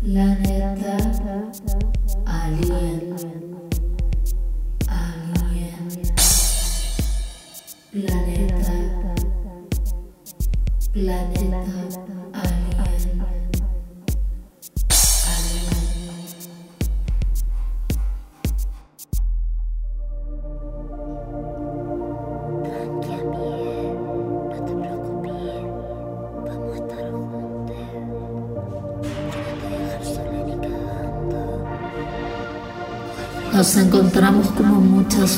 Planeta Alien.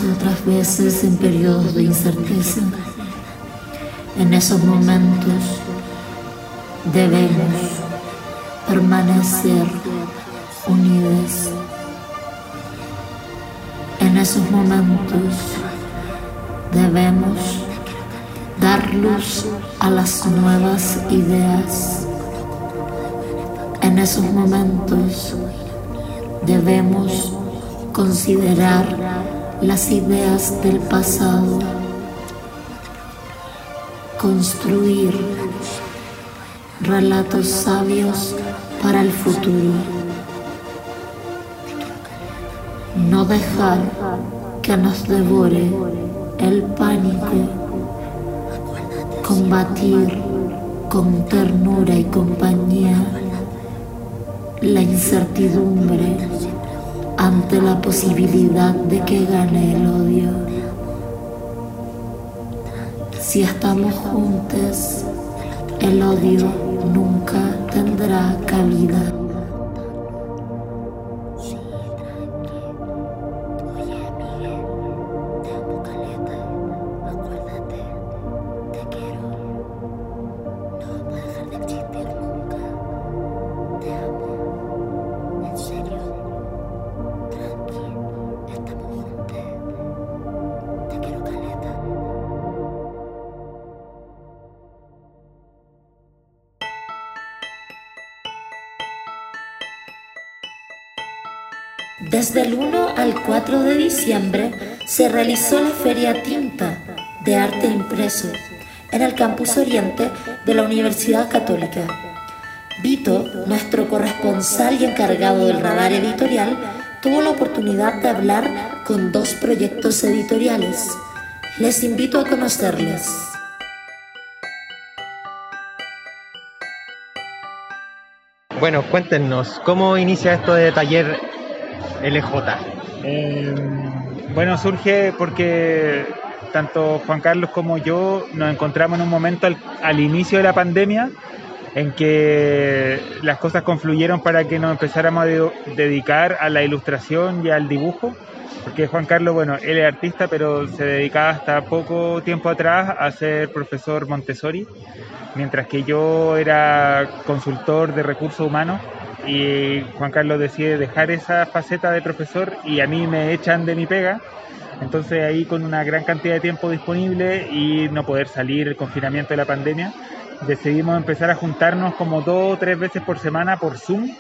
Otras veces en periodos de incerteza. En esos momentos debemos permanecer unidos. En esos momentos debemos dar luz a las nuevas ideas. En esos momentos debemos considerar las ideas del pasado, construir relatos sabios para el futuro, no dejar que nos devore el pánico, combatir con ternura y compañía la incertidumbre ante la posibilidad de que gane el odio. Si estamos juntos, el odio nunca tendrá cabida. Desde el 1 al 4 de diciembre se realizó la Feria Tinta de Arte Impreso en el Campus Oriente de la Universidad Católica. Vito, nuestro corresponsal y encargado del radar editorial, tuvo la oportunidad de hablar con dos proyectos editoriales. Les invito a conocerles. Bueno, cuéntenos, ¿cómo inicia esto de taller LJ? Eh, bueno, surge porque tanto Juan Carlos como yo nos encontramos en un momento al, inicio de la pandemia en que las cosas confluyeron para que nos empezáramos a de- dedicar a la ilustración y al dibujo. Porque Juan Carlos, bueno, él es artista, pero se dedicaba hasta poco tiempo atrás a ser profesor Montessori, mientras que yo era consultor de recursos humanos y Juan Carlos decide dejar esa faceta de profesor y a mí me echan de mi pega. Entonces ahí con una gran cantidad de tiempo disponible y no poder salir el confinamiento de la pandemia, decidimos empezar a juntarnos como dos o tres veces por semana por Zoom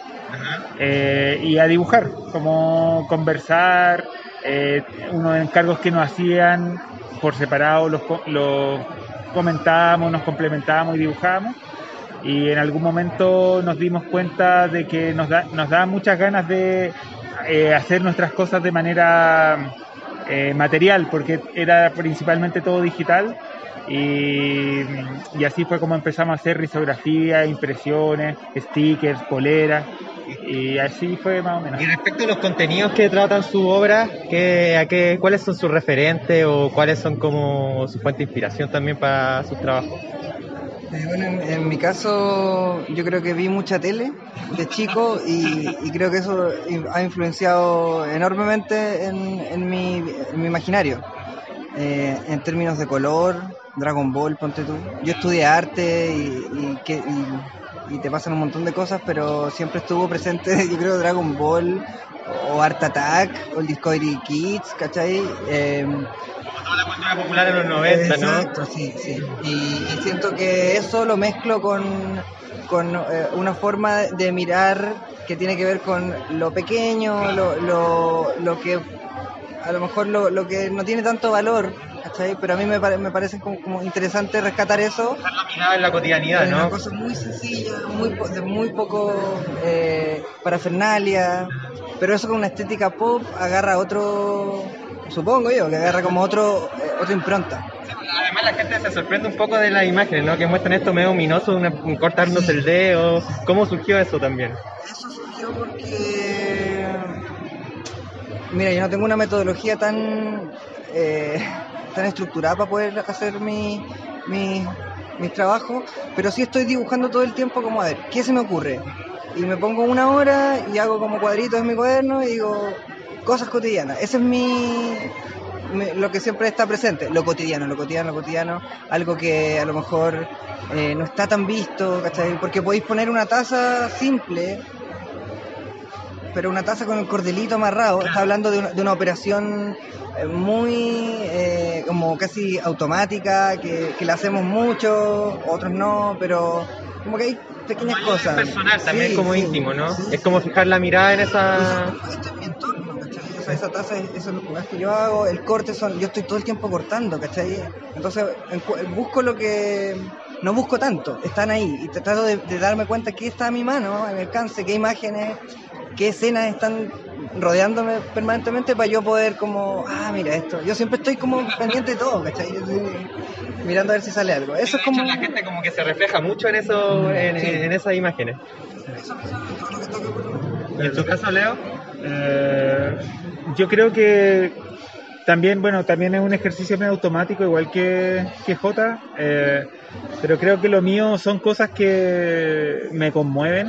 eh, y a dibujar, como conversar, eh, unos encargos que nos hacían por separado los, co- los comentábamos, nos complementábamos y dibujábamos. Y en algún momento nos dimos cuenta de que nos, da, nos daban muchas ganas de eh, hacer nuestras cosas de manera eh, material, porque era principalmente todo digital. Y, y así fue como empezamos a hacer risografía, impresiones, stickers, poleras. Y así fue más o menos. Y respecto a los contenidos que tratan su obra, ¿qué, a qué, ¿cuáles son sus referentes o cuáles son como su fuente de inspiración también para sus trabajos? Eh, bueno, en, en mi caso yo creo que vi mucha tele de chico y, creo que eso ha influenciado enormemente en, mi, en mi imaginario. Eh, en términos de color, Dragon Ball, ponte tú. Yo estudié arte y, que, y te pasan un montón de cosas, pero siempre estuvo presente, yo creo, Dragon Ball o Art Attack o el Discovery Kids, ¿cachai? Eh, Toda la cultura popular en los 90, ¿no? Exacto, sí, sí. Y, y siento que eso lo mezclo con, con eh, una forma de mirar que tiene que ver con lo pequeño, lo, lo, lo que a lo mejor lo, lo que no tiene tanto valor, ¿cachai? Pero a mí me, pare- me parece como, como interesante rescatar eso. La mirada en la cotidianidad, Es una ¿no? cosa muy sencilla, muy, de muy poco eh, parafernalia, pero eso con una estética pop agarra otro, supongo yo, que agarra como otro, eh, otra impronta. Además la gente se sorprende un poco de las imágenes, ¿no? Que muestran esto medio ominoso, una- un cortarnos el dedo. ¿Cómo surgió eso también? Eso surgió porque, mira, yo no tengo una metodología tan, eh, tan estructurada para poder hacer mi, mi- mis trabajos, pero sí estoy dibujando todo el tiempo como, a ver, ¿qué se me ocurre? Y me pongo una hora y hago como cuadritos en mi cuaderno y digo cosas cotidianas. Ese es mi, mi- lo que siempre está presente, lo cotidiano, lo cotidiano, lo cotidiano, algo que a lo mejor eh, no está tan visto, ¿cachai? Porque podéis poner una taza simple, pero una taza con el cordelito amarrado, está hablando de una, de una operación eh, muy eh, como casi automática, que, que la hacemos mucho, otros no, pero como que hay pequeñas cosas. personal, también Sí, como sí, íntimo, ¿no? sí, es como fijar la mirada en esa... esa taza, es- eso es lo que yo hago, el corte son, yo estoy todo el tiempo cortando, ¿cachai? Entonces busco lo que, no busco tanto, están ahí, y trato de, de darme cuenta qué está a mi mano, a mi alcance, qué imágenes, qué escenas están rodeándome permanentemente para yo poder como, ah, mira esto, yo siempre estoy como pendiente de todo, ¿cachai? Mirando a ver si sale algo. Eso es como... la gente como que se refleja mucho en eso, en, Sí. en esas imágenes. ¿Y en tu caso, Leo? Eh, yo creo que también, bueno, también es un ejercicio medio automático, igual que, que Jota, eh, pero creo que lo mío son cosas que me conmueven,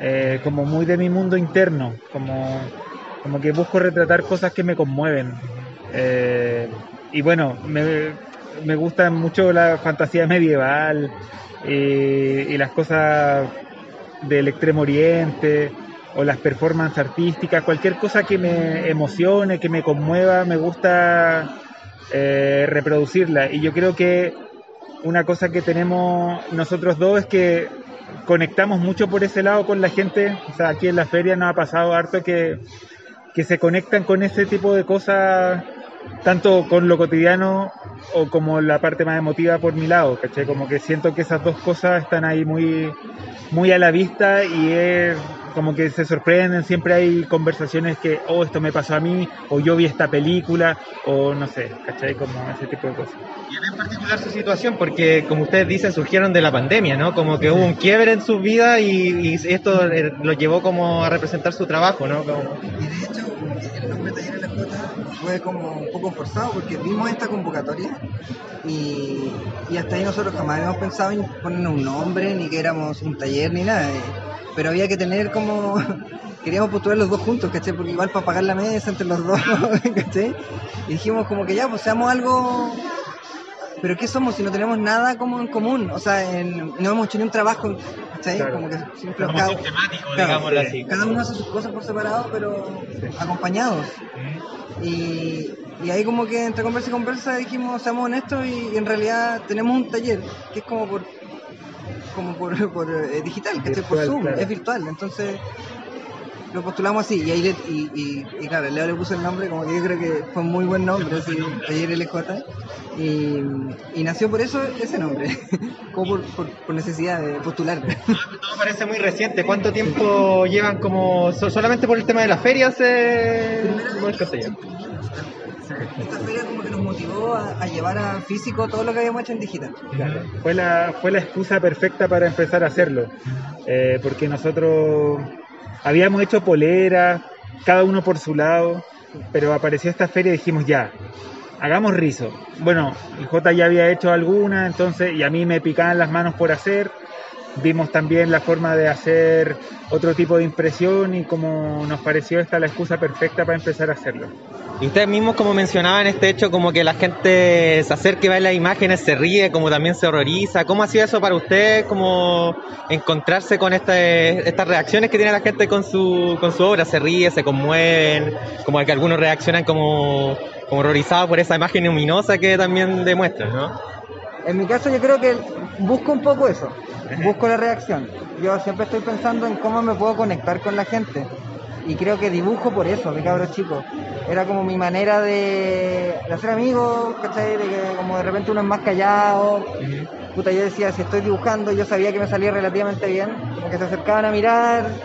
eh, como muy de mi mundo interno, como, como que busco retratar cosas que me conmueven. Y bueno, me, me gusta mucho la fantasía medieval y las cosas del extremo oriente o las performances artísticas, cualquier cosa que me emocione, que me conmueva, me gusta eh, reproducirla. Y yo creo que una cosa que tenemos nosotros dos es que conectamos mucho por ese lado con la gente. O sea, aquí en la feria nos ha pasado harto que, que se conectan con ese tipo de cosas, tanto con lo cotidiano o como la parte más emotiva por mi lado, ¿cachai? Como que siento que esas dos cosas están ahí muy, muy a la vista y es como que se sorprenden, siempre hay conversaciones que, oh, esto me pasó a mí, o yo vi esta película, o no sé, ¿cachai? Como ese tipo de cosas. Y en particular su situación, porque como ustedes dicen, surgieron de la pandemia, ¿no? Como que hubo un quiebre en su vida y, y esto eh, lo llevó como a representar su trabajo, ¿no? Como- Y de hecho, el nombre Taller en la Jota fue como un poco forzado porque vimos esta convocatoria y, y hasta ahí nosotros jamás habíamos pensado en ponernos un nombre, ni que éramos un taller, ni nada. eh, Pero había que tener como. Queríamos postular los dos juntos, ¿cachai? Porque igual para pagar la mesa entre los dos, ¿cachai? Y dijimos como que ya, pues seamos algo. Pero ¿qué somos si no tenemos nada como en común? O sea, en- no hemos hecho ni un trabajo, ¿cachai? Claro. Como que siempre como cada- sistemático, Claro, digámoslo sí. así. Cada uno hace sus cosas por separado, pero acompañados. Y, y ahí como que entre conversa y conversa dijimos, seamos honestos y, y en realidad tenemos un taller que es como por como por, por, eh, digital, que por Zoom, claro. es virtual. Entonces lo postulamos así y ahí le, y, y, y claro, Leo le puso el nombre, como que yo creo que fue un muy buen nombre, así, Taller LJ. Y, y nació por eso ese nombre, como por, por, por necesidad de postular. Todo parece muy reciente. ¿Cuánto tiempo llevan como so- solamente por el tema de las ferias? Eh... ¿cómo es que se llama? Esta feria como que nos motivó a, llevar a físico todo lo que habíamos hecho en digital. Claro, fue la, fue la excusa perfecta para empezar a hacerlo. Eh, porque nosotros habíamos hecho poleras, cada uno por su lado, pero apareció esta feria y dijimos ya, hagamos rizo. Bueno, el J ya había hecho alguna, entonces, y a mí me picaban las manos por hacer. Vimos también la forma de hacer otro tipo de impresión y como nos pareció esta la excusa perfecta para empezar a hacerlo. Y ustedes mismos como mencionaban este hecho, como que la gente se acerca y ve las imágenes, se ríe, como también se horroriza. ¿Cómo ha sido eso para ustedes, como encontrarse con este, estas reacciones que tiene la gente con su, con su obra? Se ríe, se conmueven, como que algunos reaccionan como, como horrorizados por esa imagen luminosa que también demuestran, ¿no? En mi caso yo creo que busco un poco eso, busco la reacción. Yo siempre estoy pensando en cómo me puedo conectar con la gente. Y creo que dibujo por eso, de cabros chicos. Era como mi manera de, de hacer amigos, ¿cachai? De que como de repente uno es más callado. Puta, yo decía, si estoy dibujando, yo sabía que me salía relativamente bien. Como que se acercaban a mirar.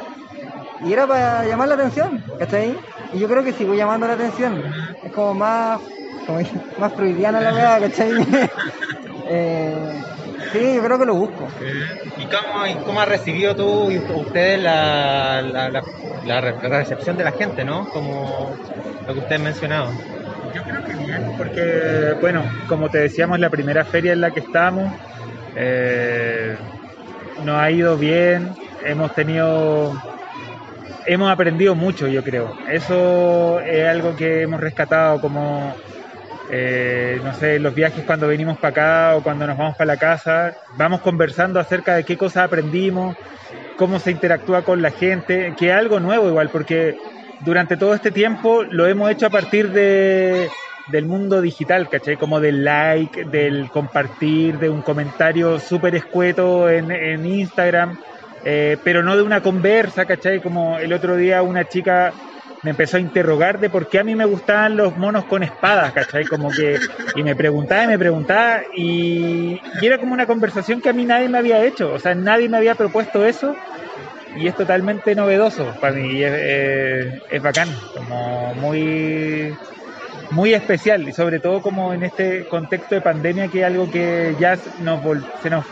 Y era para llamar la atención, ¿cachai? Y yo creo que sigo llamando la atención. Es como más, como más freudiana la verdad, ¿cachai? Eh, sí, yo creo que lo busco. ¿Y cómo, y cómo ha recibido tú y ustedes la, la, la- la re- la recepción de la gente, ¿no? Como lo que ustedes mencionaban. Yo creo que bien, porque, bueno, como te decíamos, la primera feria en la que estamos eh, nos ha ido bien, hemos tenido, hemos aprendido mucho, yo creo. Eso es algo que hemos rescatado como, eh, no sé, los viajes cuando venimos para acá o cuando nos vamos para la casa, vamos conversando acerca de qué cosas aprendimos, cómo se interactúa con la gente, que es algo nuevo igual, porque durante todo este tiempo lo hemos hecho a partir de, del mundo digital, ¿cachai? Como del like, del compartir, de un comentario súper escueto en, en Instagram, eh, pero no de una conversa, ¿cachai? Como el otro día una chica me empezó a interrogar de por qué a mí me gustaban los monos con espadas, ¿cachai? Como que, y me preguntaba y me preguntaba, y, era como una conversación que a mí nadie me había hecho, o sea, nadie me había propuesto eso, y es totalmente novedoso para mí, y es, es bacán, como muy, muy especial, y sobre todo como en este contexto de pandemia, que es algo que ya nos se nos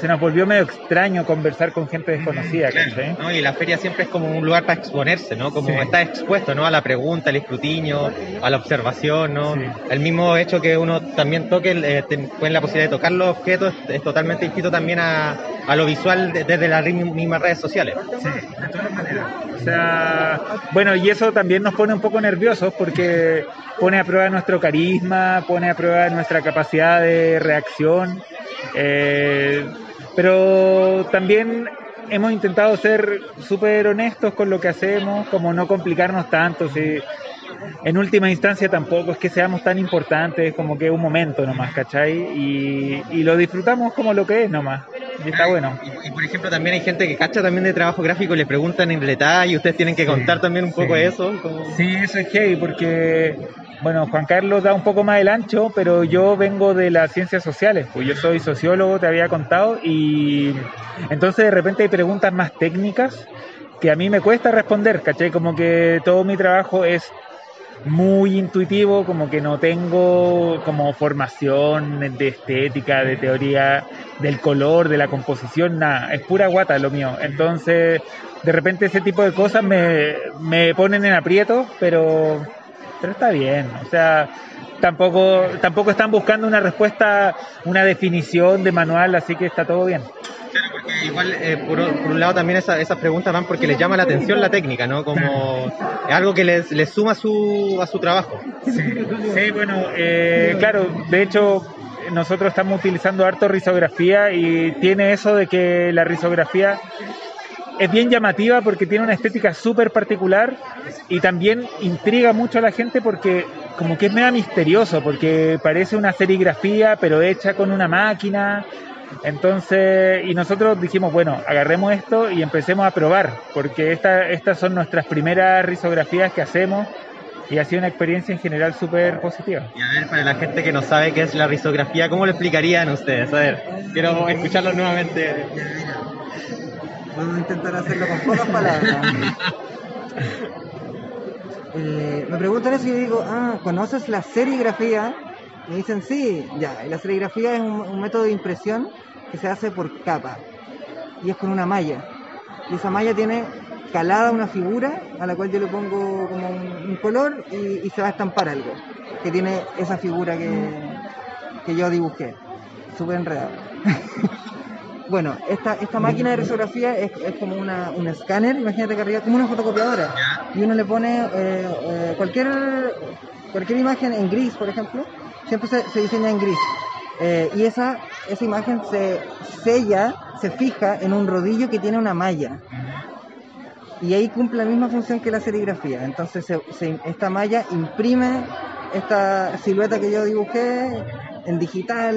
se nos volvió medio extraño conversar con gente desconocida. ¿no? Y la feria siempre es como un lugar para exponerse, ¿no? Como Sí. está expuesto, ¿no? A la pregunta, al escrutinio, a la observación, ¿no? Sí. El mismo hecho que uno también toque, eh, ten- tiene la posibilidad de tocar los objetos, es, totalmente distinto también a, a lo visual de- desde las mismas redes sociales. Sí, de todas maneras. O sea, bueno, y eso también nos pone un poco nerviosos porque pone a prueba nuestro carisma, pone a prueba nuestra capacidad de reacción. eh, pero también hemos intentado ser súper honestos con lo que hacemos, como no complicarnos tanto. Si en última instancia tampoco es que seamos tan importantes, como que es un momento nomás, ¿cachai? Y, y lo disfrutamos como lo que es nomás. Y está bueno. Y, y, por ejemplo, también hay gente que cacha también de trabajo gráfico y le preguntan en detalle y ustedes tienen que Sí, contar también un poco sí. eso. Sí, eso es heavy porque, bueno, Juan Carlos da un poco más el ancho, pero yo vengo de las ciencias sociales, pues yo soy sociólogo, te había contado, y entonces de repente hay preguntas más técnicas que a mí me cuesta responder, ¿cachai? Como que todo mi trabajo es muy intuitivo, como que no tengo como formación de estética, de teoría del color, de la composición, nada, es pura guata lo mío. Entonces, de repente ese tipo de cosas me, me ponen en aprieto, pero, pero está bien, o sea, tampoco, tampoco están buscando una respuesta, una definición de manual, así que está todo bien. Claro, porque igual, eh, por, por un lado, también esa- esas preguntas van porque les llama la atención la técnica, ¿no? Como es algo que les, les suma su, a su trabajo. Sí, sí, bueno, eh, claro, de hecho nosotros estamos utilizando harto risografía y tiene eso de que la risografía es bien llamativa porque tiene una estética súper particular y también intriga mucho a la gente porque como que es medio misterioso, porque parece una serigrafía pero hecha con una máquina. Entonces, y nosotros dijimos, bueno, agarremos esto y empecemos a probar, porque esta, estas son nuestras primeras risografías que hacemos y ha sido una experiencia en general súper positiva. Y a ver, para la gente que no sabe qué es la risografía, ¿cómo lo explicarían ustedes? A ver, quiero escucharlo nuevamente. Intentar hacerlo con pocas palabras. Eh, me preguntan eso y yo digo, ah, ¿conoces la serigrafía? Me dicen, sí, ya. Y la serigrafía es un, método de impresión que se hace por capa. Y es con una malla. Y esa malla tiene calada una figura a la cual yo le pongo como un, color y, y se va a estampar algo. Que tiene esa figura que, que yo dibujé. Súper enredado. Bueno, esta, esta máquina de risografía es, es como una, un escáner, imagínate que arriba, como una fotocopiadora. Y uno le pone eh, eh, cualquier, cualquier imagen en gris, por ejemplo, siempre se, se diseña en gris. Eh, y esa, esa imagen se sella, se fija en un rodillo que tiene una malla. Y ahí cumple la misma función que la serigrafía. Entonces se- se- esta malla imprime esta silueta que yo dibujé en digital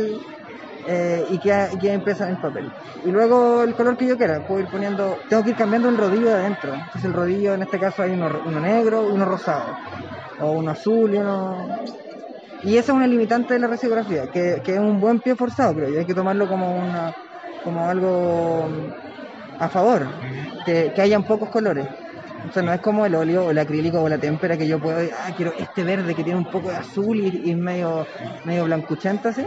eh, y queda, queda impresa en el papel. Y luego el color que yo quiera, puedo ir poniendo, tengo que ir cambiando el rodillo de adentro. Entonces el rodillo en este caso hay uno, negro, uno rosado, o uno azul y uno... Y esa es una limitante de la risografía, que, que es un buen pie forzado, creo yo. Hay que tomarlo como, una, como algo a favor, que, que hayan pocos colores. O sea, no es como el óleo o el acrílico o la témpera que yo puedo, ah, quiero este verde que tiene un poco de azul y, es medio, medio blancuchento así.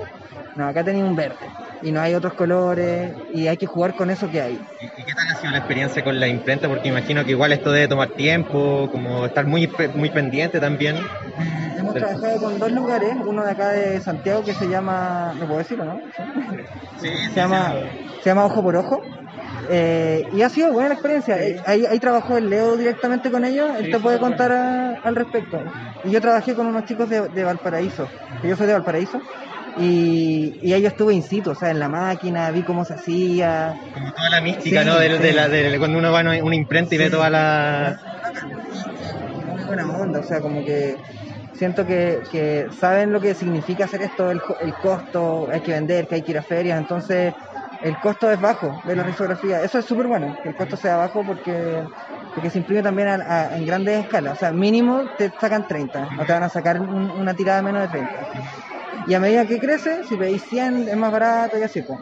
No, acá tenía un verde y no hay otros colores y hay que jugar con eso que hay. ¿Y y qué tal ha sido la experiencia con la imprenta? Porque imagino que igual esto debe tomar tiempo, como estar muy, muy pendiente también. Hemos trabajado con dos lugares, uno de acá de Santiago que se llama, ¿lo puedo decir o no? Sí, se llama, se llama Ojo por Ojo. Eh, y ha sido buena la experiencia. Ahí, ahí trabajó el Leo directamente con ellos, él te puede contar a- al respecto. Y yo trabajé con unos chicos de, de Valparaíso, que yo soy de Valparaíso, y, y ahí yo estuve in situ, o sea, en la máquina, vi cómo se hacía. Como toda la mística, Sí, ¿no? De, de la, de- cuando uno va a una imprenta y ve toda la... Muy buena onda, o sea, como que siento que, que saben lo que significa hacer esto, el, el costo, hay que vender, que hay que ir a ferias, entonces el costo es bajo de la risografía. Eso es súper bueno, que el costo sea bajo porque, porque se imprime también a- a- en grandes escalas. O sea, mínimo te sacan 30, no te van a sacar un- una tirada menos de 30. Y a medida que crece, si pedís 100 es más barato y así. pues.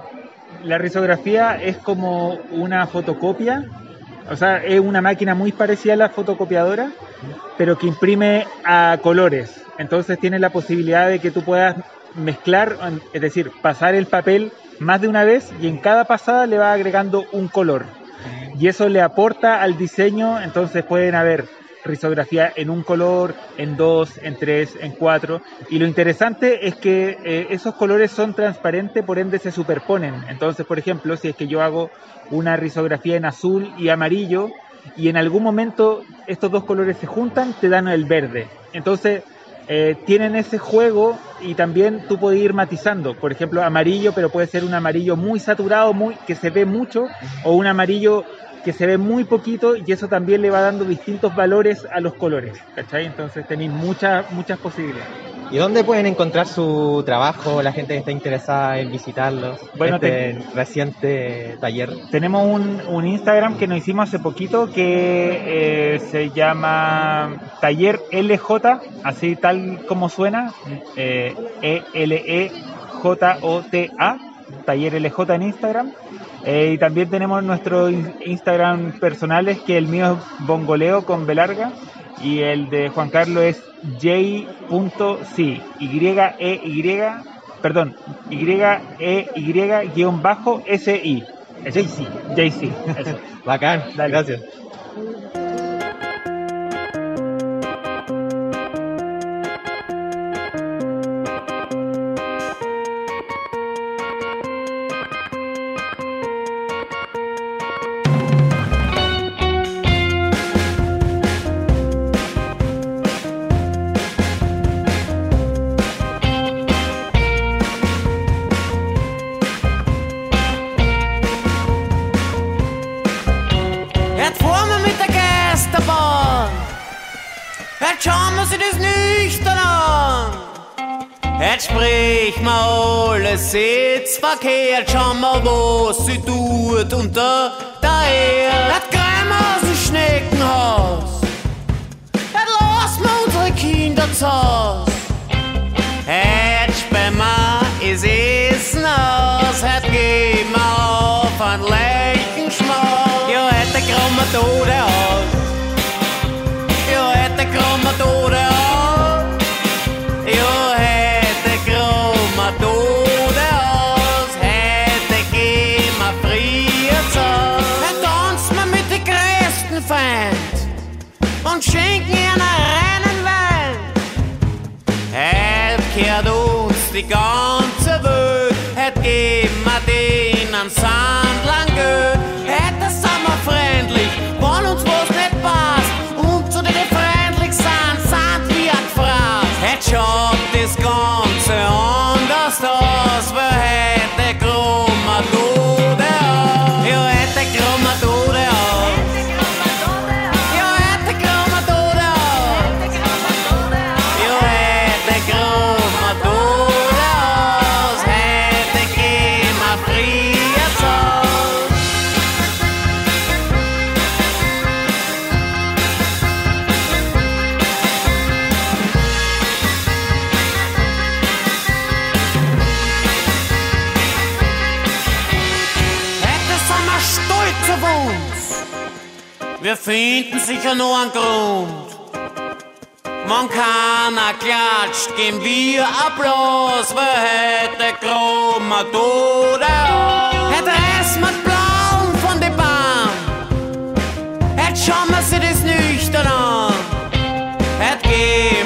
La risografía es como una fotocopia, o sea, es una máquina muy parecida a la fotocopiadora, pero que imprime a colores. Entonces tiene la posibilidad de que tú puedas mezclar, es decir, pasar el papel más de una vez y en cada pasada le va agregando un color. Y eso le aporta al diseño, entonces pueden haber risografía en un color, en dos, en tres, en cuatro. Y lo interesante es que eh, esos colores son transparentes, por ende se superponen. Entonces, por ejemplo, si es que yo hago una risografía en azul y amarillo, y en algún momento estos dos colores se juntan, te dan el verde. Entonces, eh, tienen ese juego y también tú puedes ir matizando. Por ejemplo, amarillo, pero puede ser un amarillo muy saturado, muy que se ve mucho, o un amarillo que se ve muy poquito y eso también le va dando distintos valores a los colores, ¿cachai? Entonces tenéis muchas, muchas posibilidades. ¿Y dónde pueden encontrar su trabajo, la gente que está interesada en visitarlos? Bueno, este reciente taller. Tenemos un, un Instagram que nos hicimos hace poquito que eh, se llama Taller LJ, así tal como suena, eh, E-L-E-J-O-T-A, Taller LJ en Instagram. Eh, y también tenemos nuestros in- Instagram personales, que el mío es Bongoleo con B larga y el de Juan Carlos es j.c, Y-E-Y, perdón, Y-E-Y-S-I. JC. JC. eso. Bacán, Dale. gracias. Jetzt schauen wir sich das nüchtern an. Jetzt sprich mal alles. Jetzt schauen wir, was sie tut unter der Erde. Jetzt greifen wir aus dem Schneckenhaus. Jetzt lassen wir unsere Kinder zu Haus. Jetzt sperren wir das Essen aus. Jetzt gehen wir auf einen leichten Schmaus. Ja, heute kommen wir Tode aus. Kromatoren an. Ja, hätte Kromatoren aus, hätte gehen wir früher. Dann tanzt man mit den größten Feind und schenkt ihnen reinen Wein. Hält kehrt uns die ganze sauce. Finden sicher nur einen Grund. Man keiner klatscht, geben wir Applaus, wer hätte krummer Tode Hätte es mit Blauen von der Bahn, hätte schauen wir sich das nüchtern an. Hätte gehen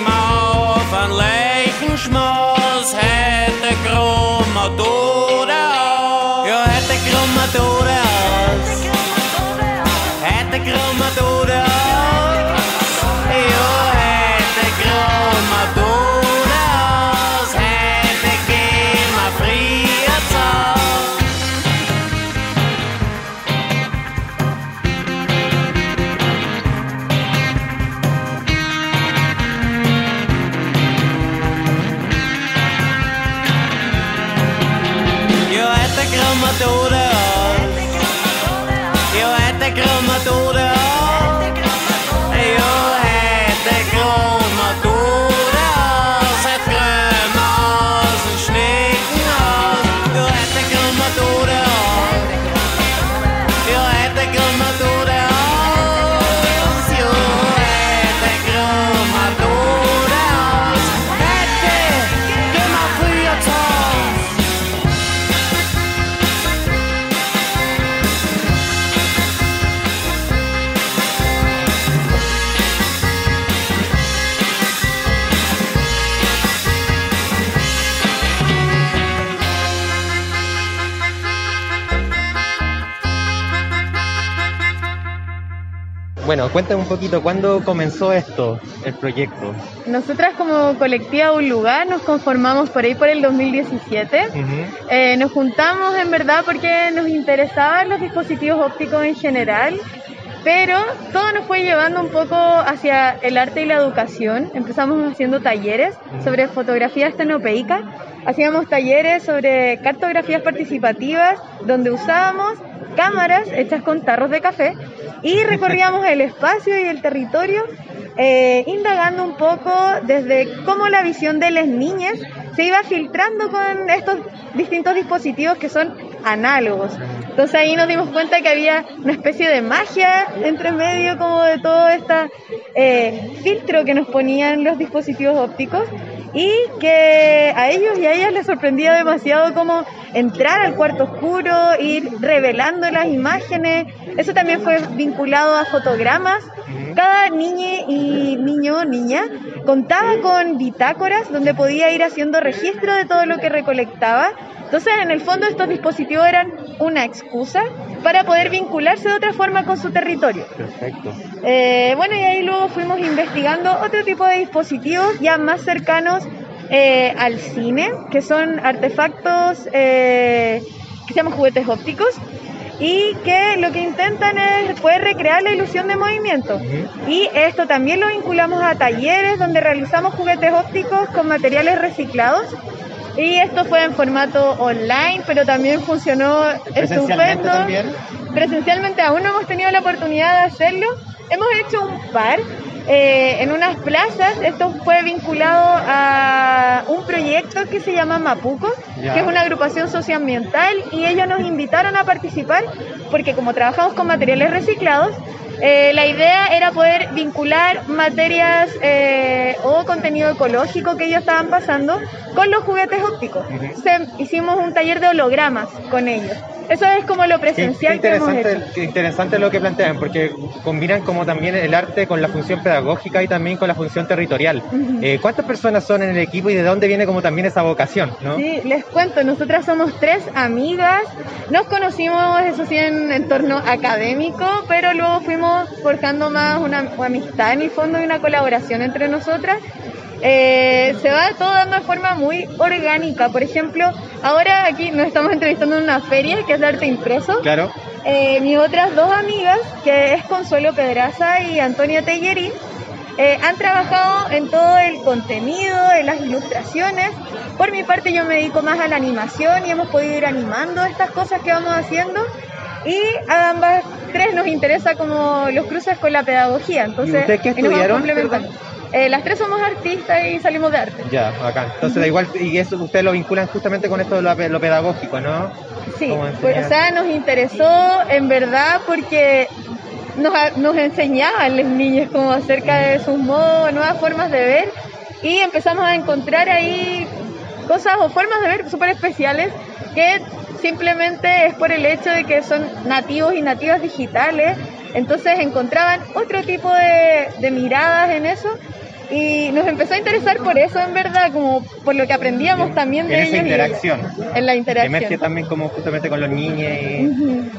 Bueno, cuéntame un poquito, ¿cuándo comenzó esto, el proyecto? Nosotras como colectiva Un Lugar nos conformamos por ahí por el 2017. Eh, nos juntamos en verdad porque nos interesaban los dispositivos ópticos en general, pero todo nos fue llevando un poco hacia el arte y la educación. Empezamos haciendo talleres sobre fotografía estenopeica, hacíamos talleres sobre cartografías participativas donde usábamos cámaras hechas con tarros de café y recorríamos el espacio y el territorio eh, indagando un poco desde cómo la visión de las niñas se iba filtrando con estos distintos dispositivos que son análogos. Entonces ahí nos dimos cuenta que había una especie de magia entre medio como de todo este filtro que nos ponían los dispositivos ópticos y que a ellos y a ellas les sorprendía demasiado como entrar al cuarto oscuro, ir revelando las imágenes. Eso también fue vinculado a fotogramas. Cada niña y niño, niña, contaba con bitácoras donde podía ir haciendo registro de todo lo que recolectaba. Entonces, en el fondo, estos dispositivos eran una excusa para poder vincularse de otra forma con su territorio. Perfecto. Eh, bueno, y ahí luego fuimos investigando otro tipo de dispositivos ya más cercanos eh, al cine, que son artefactos eh, que se llaman juguetes ópticos y que lo que intentan es poder recrear la ilusión de movimiento. Y esto también lo vinculamos a talleres donde realizamos juguetes ópticos con materiales reciclados. Y esto fue en formato online, pero también funcionó ¿Presencialmente estupendo. también? Presencialmente aún no hemos tenido la oportunidad de hacerlo. Hemos hecho un par eh, en unas plazas. Esto fue vinculado a un proyecto que se llama Mapuco, Ya. que es una agrupación socioambiental y ellos nos invitaron a participar porque como trabajamos con materiales reciclados, eh, la idea era poder vincular materias eh, o contenido ecológico que ellos estaban pasando con los juguetes ópticos. Se- hicimos un taller de hologramas con ellos. Eso es como lo Qué, qué presencial que hemos interesante, hecho. qué interesante lo que plantean, porque combinan como también el arte con la función pedagógica y también con la función territorial. Eh, ¿Cuántas personas son en el equipo y de dónde viene como también esa vocación? ¿no? Sí, les cuento, nosotras somos tres amigas, nos conocimos, eso sí, en entorno académico, pero luego fuimos forjando más una amistad en el fondo y una colaboración entre nosotras. Eh, se va todo dando de forma muy orgánica. Por ejemplo, ahora aquí nos estamos entrevistando en una feria que es de arte impreso. Claro. Eh, mis otras dos amigas, que es Consuelo Pedraza y Antonia Tellerín, eh, han trabajado en todo el contenido, en las ilustraciones. Por mi parte yo me dedico más a la animación y hemos podido ir animando estas cosas que vamos haciendo. Y a ambas tres nos interesa como los cruces con la pedagogía. Entonces, qué y estudiaron, complementando. Eh, las tres somos artistas y salimos de arte. Ya, acá. Entonces, da igual, y eso ustedes lo vinculan justamente con esto de lo, lo pedagógico, ¿no? Sí, pues, o sea, nos interesó en verdad porque nos, nos enseñaban las niñas como acerca de sus modos, nuevas formas de ver y empezamos a encontrar ahí cosas o formas de ver súper especiales que simplemente es por el hecho de que son nativos y nativas digitales, entonces encontraban otro tipo de, de miradas en eso y nos empezó a interesar por eso en verdad, como por lo que aprendíamos también de en ellos. esa y- interacción. En la interacción. emerge también como justamente con los niños.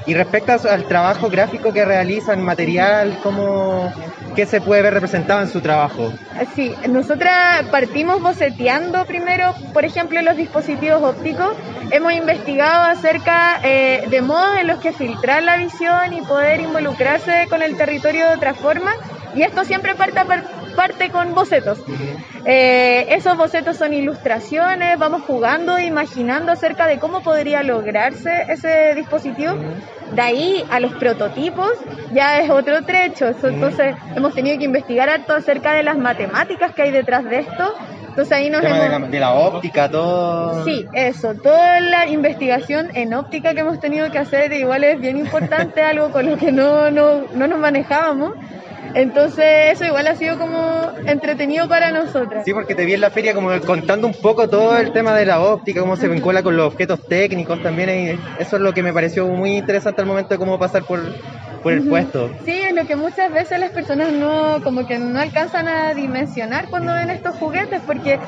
Y, y respecto a- al trabajo gráfico que realizan, material, ¿cómo, ¿qué se puede ver representado en su trabajo? Sí, nosotras partimos boceteando primero, por ejemplo, los dispositivos ópticos. Hemos investigado acerca eh, de modos en los que filtrar la visión y poder involucrarse con el territorio de otra forma. Y esto siempre parte, parte con bocetos. Eh, esos bocetos son ilustraciones, vamos jugando, imaginando acerca de cómo podría lograrse ese dispositivo. De ahí a los prototipos ya es otro trecho. Entonces hemos tenido que investigar harto acerca de las matemáticas que hay detrás de esto. Entonces ahí nos de hemos... la, de la óptica, todo. Sí, eso, toda la investigación en óptica que hemos tenido que hacer igual es bien importante, algo con lo que no, no, no nos manejábamos. Entonces eso igual ha sido como entretenido para nosotras. Sí, porque te vi en la feria como contando un poco todo el tema de la óptica, cómo se vincula con los objetos técnicos también. Y eso es lo que me pareció muy interesante al momento de cómo pasar por, por el puesto. Sí, es lo que muchas veces las personas no, como que no alcanzan a dimensionar cuando ven estos juguetes, porque,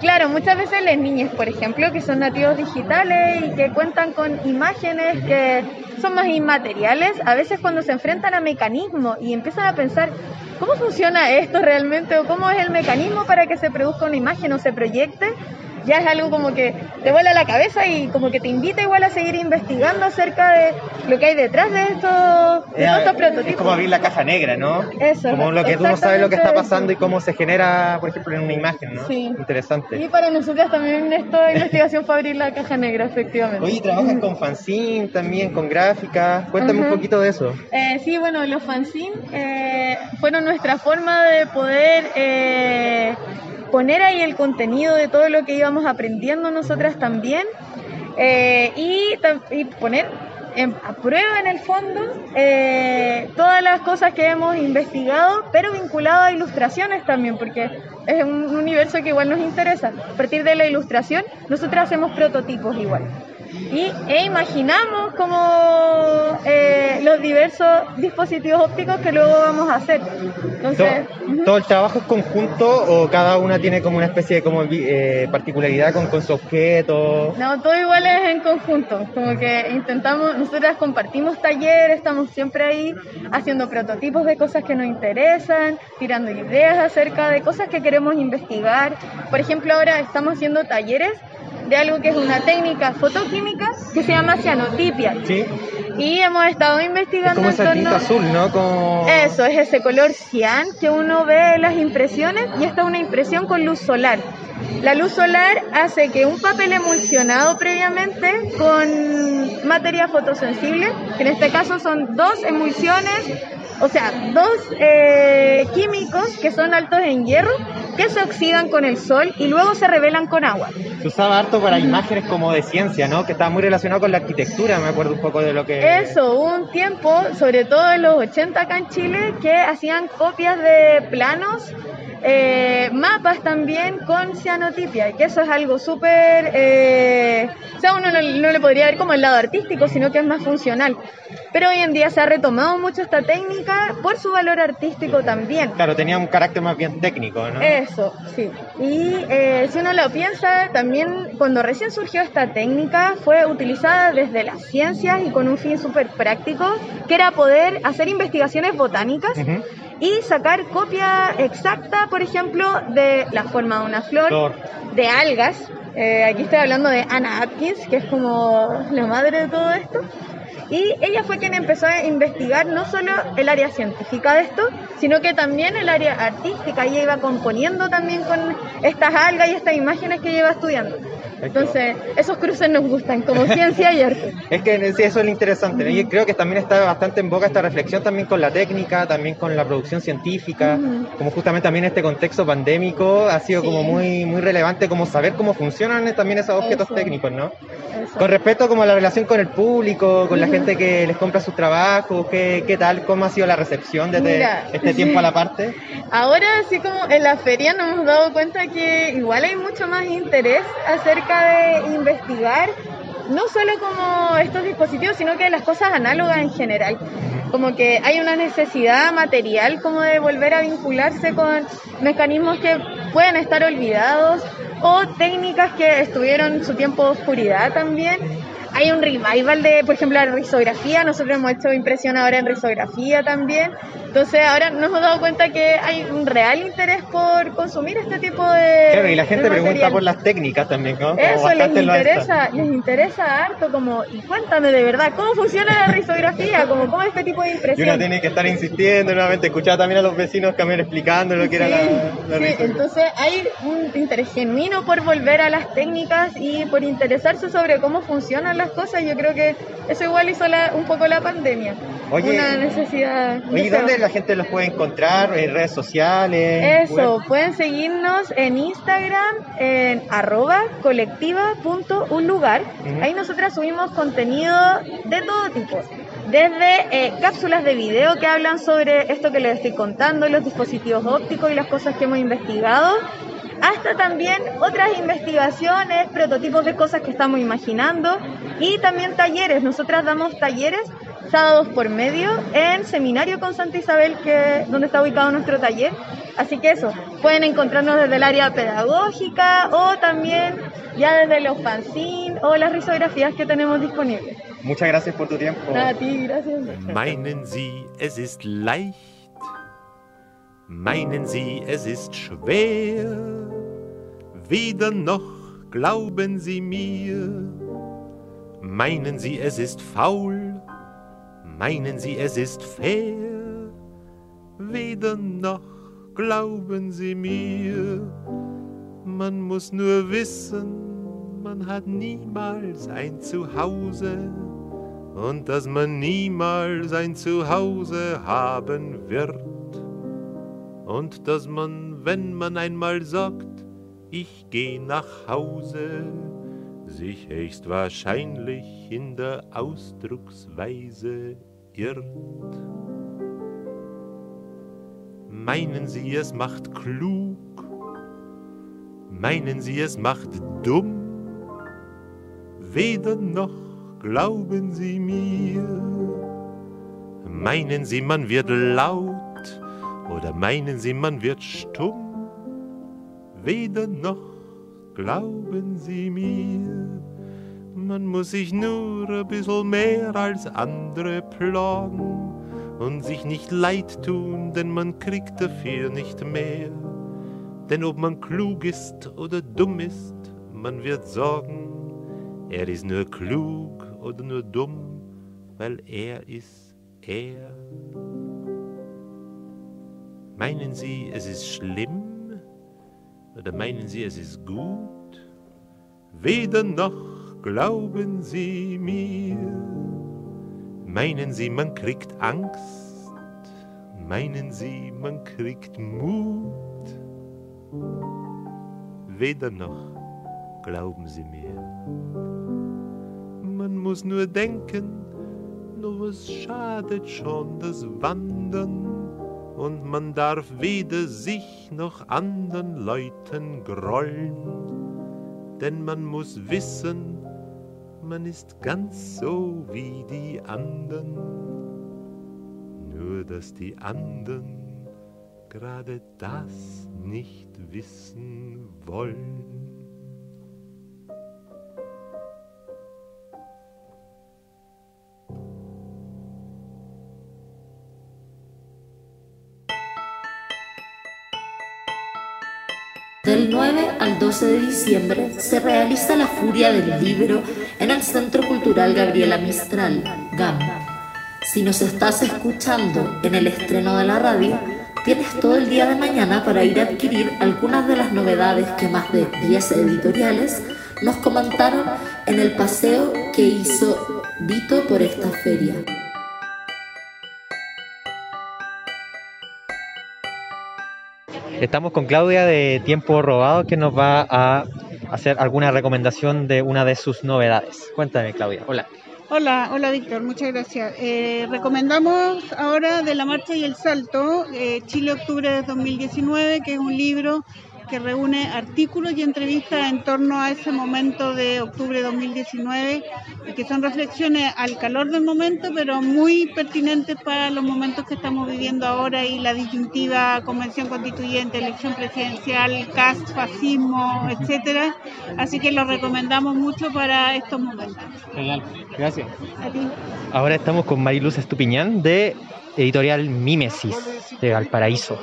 claro, muchas veces las niñas, por ejemplo, que son nativos digitales y que cuentan con imágenes que son más inmateriales, a veces cuando se enfrentan a mecanismos y empiezan a pensar, ¿cómo funciona esto realmente? o cómo es el mecanismo para que se produzca una imagen o se proyecte? Ya es algo como que te vuela la cabeza y como que te invita igual a seguir investigando acerca de lo que hay detrás de estos, de estos Es prototipos. como abrir la caja negra, ¿no? Eso, Como lo que tú no sabes lo que está pasando y cómo se genera, por ejemplo, en una imagen, ¿no? Sí. Interesante. Y para nosotras también esta investigación fue abrir la caja negra, efectivamente. Oye, trabajas con fanzine también, con gráficas. Cuéntame un poquito de eso. Eh, sí, bueno, los fanzines eh, fueron nuestra forma de poder eh, poner ahí el contenido de todo lo que íbamos aprendiendo nosotras también eh, y, poner a prueba en el fondo eh, todas las cosas que hemos investigado, pero vinculado a ilustraciones también, porque es un universo que igual nos interesa. A partir de la ilustración, nosotras hacemos prototipos igual. Y, e imaginamos como eh, los diversos dispositivos ópticos que luego vamos a hacer. Entonces, ¿Todo, todo el trabajo es conjunto o cada una tiene como una especie de como, eh, particularidad con, con su objeto? no, todo igual es en conjunto. Como que intentamos, nosotras compartimos talleres, estamos siempre ahí haciendo prototipos de cosas que nos interesan, tirando ideas acerca de cosas que queremos investigar. Por ejemplo, ahora estamos haciendo talleres de algo que es una técnica fotoquímica que se llama cianotipia. Sí. Y hemos estado Es investigando como en esa tinta azul, ¿no? Como... Eso, es ese color cian que uno ve en las impresiones y esta es una impresión con luz solar. La luz solar hace que un papel emulsionado previamente con materia fotosensible, que en este caso son dos emulsiones, o sea, dos eh, químicos que son altos en hierro, que se oxidan con el sol y luego se revelan con agua. Se usaba harto para imágenes como de ciencia, ¿no? Que estaba muy relacionado con la arquitectura, me acuerdo un poco de lo que... Eso, hubo un tiempo, sobre todo en los 80 acá en Chile, que hacían copias de planos, eh, mapas también con cianotipia, y que eso es algo súper, eh, o sea, uno no, no le podría ver como el lado artístico, sino que es más funcional. Pero hoy en día se ha retomado mucho esta técnica por su valor artístico también. Claro, tenía un carácter más bien técnico, ¿no? Eso, sí. Y eh, si uno lo piensa, también cuando recién surgió esta técnica fue utilizada desde las ciencias y con un fin súper práctico, que era poder hacer investigaciones botánicas Ujú. y sacar copia exacta, por ejemplo, de la forma de una flor, Flor. de algas. Eh, aquí estoy hablando de Anna Atkins, que es como la madre de todo esto. Y ella fue quien empezó a investigar no solo el área científica de esto, sino que también el área artística. Ella iba componiendo también con estas algas y estas imágenes que lleva estudiando. Entonces, esos cruces nos gustan, como ciencia y arte. Es que sí, eso es lo interesante, ¿no? Y creo que también está bastante en boca esta reflexión también con la técnica, también con la producción científica, Ujú. como justamente también este contexto pandémico ha sido Sí. como muy muy relevante como saber cómo funcionan también esos objetos Eso. técnicos, ¿no? eso. Con respecto como a la relación con el público, con la gente que les compra sus trabajos, ¿qué, qué tal? ¿Cómo ha sido la recepción desde Mira. este tiempo a la parte? Ahora, así como en la feria nos hemos dado cuenta que igual hay mucho más interés acerca de investigar, no solo como estos dispositivos, sino que las cosas análogas en general. Como que hay una necesidad material como de volver a vincularse con mecanismos que pueden estar olvidados o técnicas que estuvieron su tiempo de oscuridad también. Hay un revival de, por ejemplo, la risografía. Nosotros hemos hecho impresión ahora en risografía también. Entonces ahora nos hemos dado cuenta que hay un real interés por consumir este tipo de. Claro, y la gente pregunta por las técnicas también, ¿no? Eso les interesa, les interesa harto como, y cuéntame de verdad, ¿cómo funciona la risografía? Como, ¿Cómo es este tipo de Y impresión? uno tiene que estar insistiendo nuevamente, escuchar también a los vecinos también explicando lo que era la, la Sí, risa. entonces hay un interés genuino por volver a las técnicas y por interesarse sobre cómo funcionan las cosas. Yo creo que eso igual hizo la- un poco la pandemia. Oye, Una necesidad. Oye, ¿y. ¿dónde la gente los puede encontrar? ¿En redes sociales? Eso, web? pueden seguirnos en Instagram en arroba colectiva.unlugar. Ujú. Ahí nosotras subimos contenido de todo tipo. Desde eh, cápsulas de video que hablan sobre esto que les estoy contando, los dispositivos ópticos y las cosas que hemos investigado, hasta también otras investigaciones, prototipos de cosas que estamos imaginando y también talleres. Nosotras damos talleres sábados por medio en Seminario con Santa Isabel, que donde está ubicado nuestro taller. Así que eso, pueden encontrarnos desde el área pedagógica o también ya desde los fanzines o las risografías que tenemos disponibles. Muchas gracias por tu tiempo. A ti, gracias. Meinen Sie, es ist leicht? Meinen Sie, es ist schwer? Weder noch glauben Sie mir. Meinen Sie, es ist faul? Meinen Sie, es ist fair? Weder noch glauben Sie mir. Man muss nur wissen, man hat niemals ein Zuhause und dass man niemals ein Zuhause haben wird und dass man, wenn man einmal sagt, ich geh nach Hause, sich höchstwahrscheinlich in der Ausdrucksweise irrt. Meinen Sie, es macht klug? Meinen Sie, es macht dumm? Weder noch glauben Sie mir. Meinen Sie, man wird laut oder meinen Sie, man wird stumm? Weder noch glauben Sie mir. Man muss sich nur ein bisschen mehr als andere plagen und sich nicht leid tun, denn man kriegt dafür nicht mehr. Denn ob man klug ist oder dumm ist, man wird sagen, er ist nur klug oder nur dumm, weil er ist er. Meinen Sie, es ist schlimm? Oder meinen Sie, es ist gut? Weder noch glauben Sie mir. Meinen Sie, man kriegt Angst? Meinen Sie, man kriegt Mut? Weder noch glauben Sie mir. Man muss nur denken, nur was schadet schon das Wandern und man darf weder sich noch anderen Leuten grollen, denn man muss wissen, man ist ganz so wie die anderen, nur dass die anderen gerade das nicht wissen wollen. 9 al 12 de diciembre se realiza la Furia del Libro en el Centro Cultural Gabriela Mistral, GAM. Si nos estás escuchando en el estreno de la radio, tienes todo el día de mañana para ir a adquirir algunas de las novedades que más de 10 editoriales nos comentaron en el paseo que hizo Vito por esta feria. Estamos con Claudia de Tiempo Robado que nos va a hacer alguna recomendación de una de sus novedades. Cuéntame, Claudia. Hola. Hola, hola Víctor, muchas gracias. Eh, recomendamos ahora de la marcha y el salto, eh, Chile Octubre de 2019, que es un libro que reúne artículos y entrevistas en torno a ese momento de octubre de 2019, que son reflexiones al calor del momento, pero muy pertinentes para los momentos que estamos viviendo ahora y la disyuntiva convención constituyente, elección presidencial, cast, fascismo, etcétera. Así que lo recomendamos mucho para estos momentos. Genial, gracias. A ti. Ahora estamos con Mariluz Estupiñán de editorial Mimesis de Valparaíso.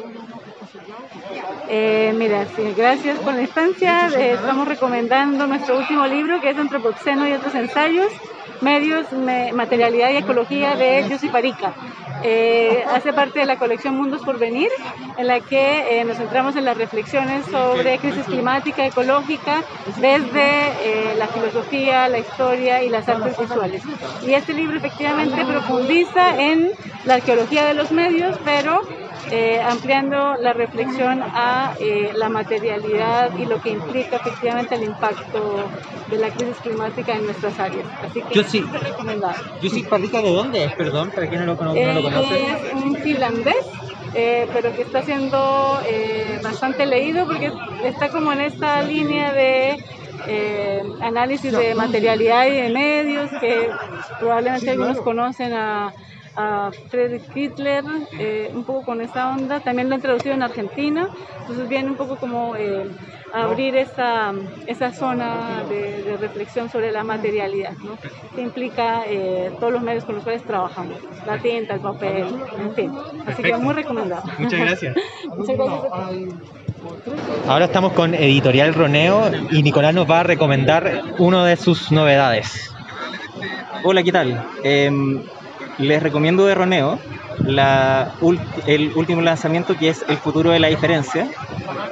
Eh, mira, sí, gracias por la instancia. Eh, estamos recomendando nuestro último libro, que es Antropoceno y otros ensayos, medios, me- materialidad y ecología de Yossi Parica. Eh, hace parte de la colección Mundos por Venir, en la que eh, nos centramos en las reflexiones sobre crisis climática, ecológica, desde eh, la filosofía, la historia y las artes visuales. Y este libro efectivamente profundiza en la arqueología de los medios, pero eh, ampliando la reflexión a eh, la materialidad y lo que implica efectivamente el impacto de la crisis climática en nuestras áreas. Así que Yo sí. recomendado. Yusif Parrica, ¿de dónde es? Perdón, para quien no lo, cono- no Eh, lo conoce. es un finlandés, eh, pero que está siendo eh, bastante leído porque está como en esta línea de eh, análisis de materialidad y de medios, que probablemente algunos conocen a, a Friedrich Hitler, eh, un poco con esa onda. También lo han traducido en Argentina, entonces viene un poco como eh, abrir esa, esa zona de, de reflexión sobre la materialidad, ¿no? que implica eh, todos los medios con los cuales trabajamos, la tinta, el papel, en fin. Así que muy recomendado. Muchas gracias. Muchas gracias a. Ahora estamos con Editorial Roneo y Nicolás nos va a recomendar una de sus novedades. Hola, ¿qué tal? Les recomiendo de Roneo la el último lanzamiento que es El futuro de la diferencia,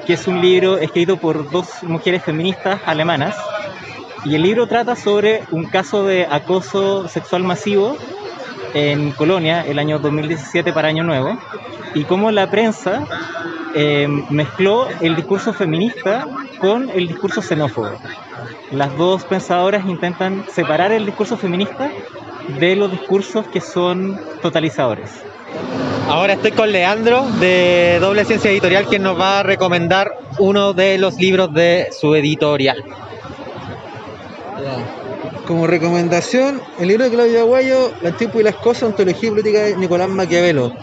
que es un libro escrito por dos mujeres feministas alemanas. Y el libro trata sobre un caso de acoso sexual masivo en Colonia el año 2017 para Año Nuevo y cómo la prensa eh, mezcló el discurso feminista con el discurso xenófobo. Las dos pensadoras intentan separar el discurso feminista de los discursos que son totalizadores. Ahora estoy con Leandro de Doble Ciencia Editorial, quien nos va a recomendar uno de los libros de su editorial. Como recomendación, el libro de Claudio Aguayo, Los tipos y las cosas, ontología y política de Nicolás Maquiavelo.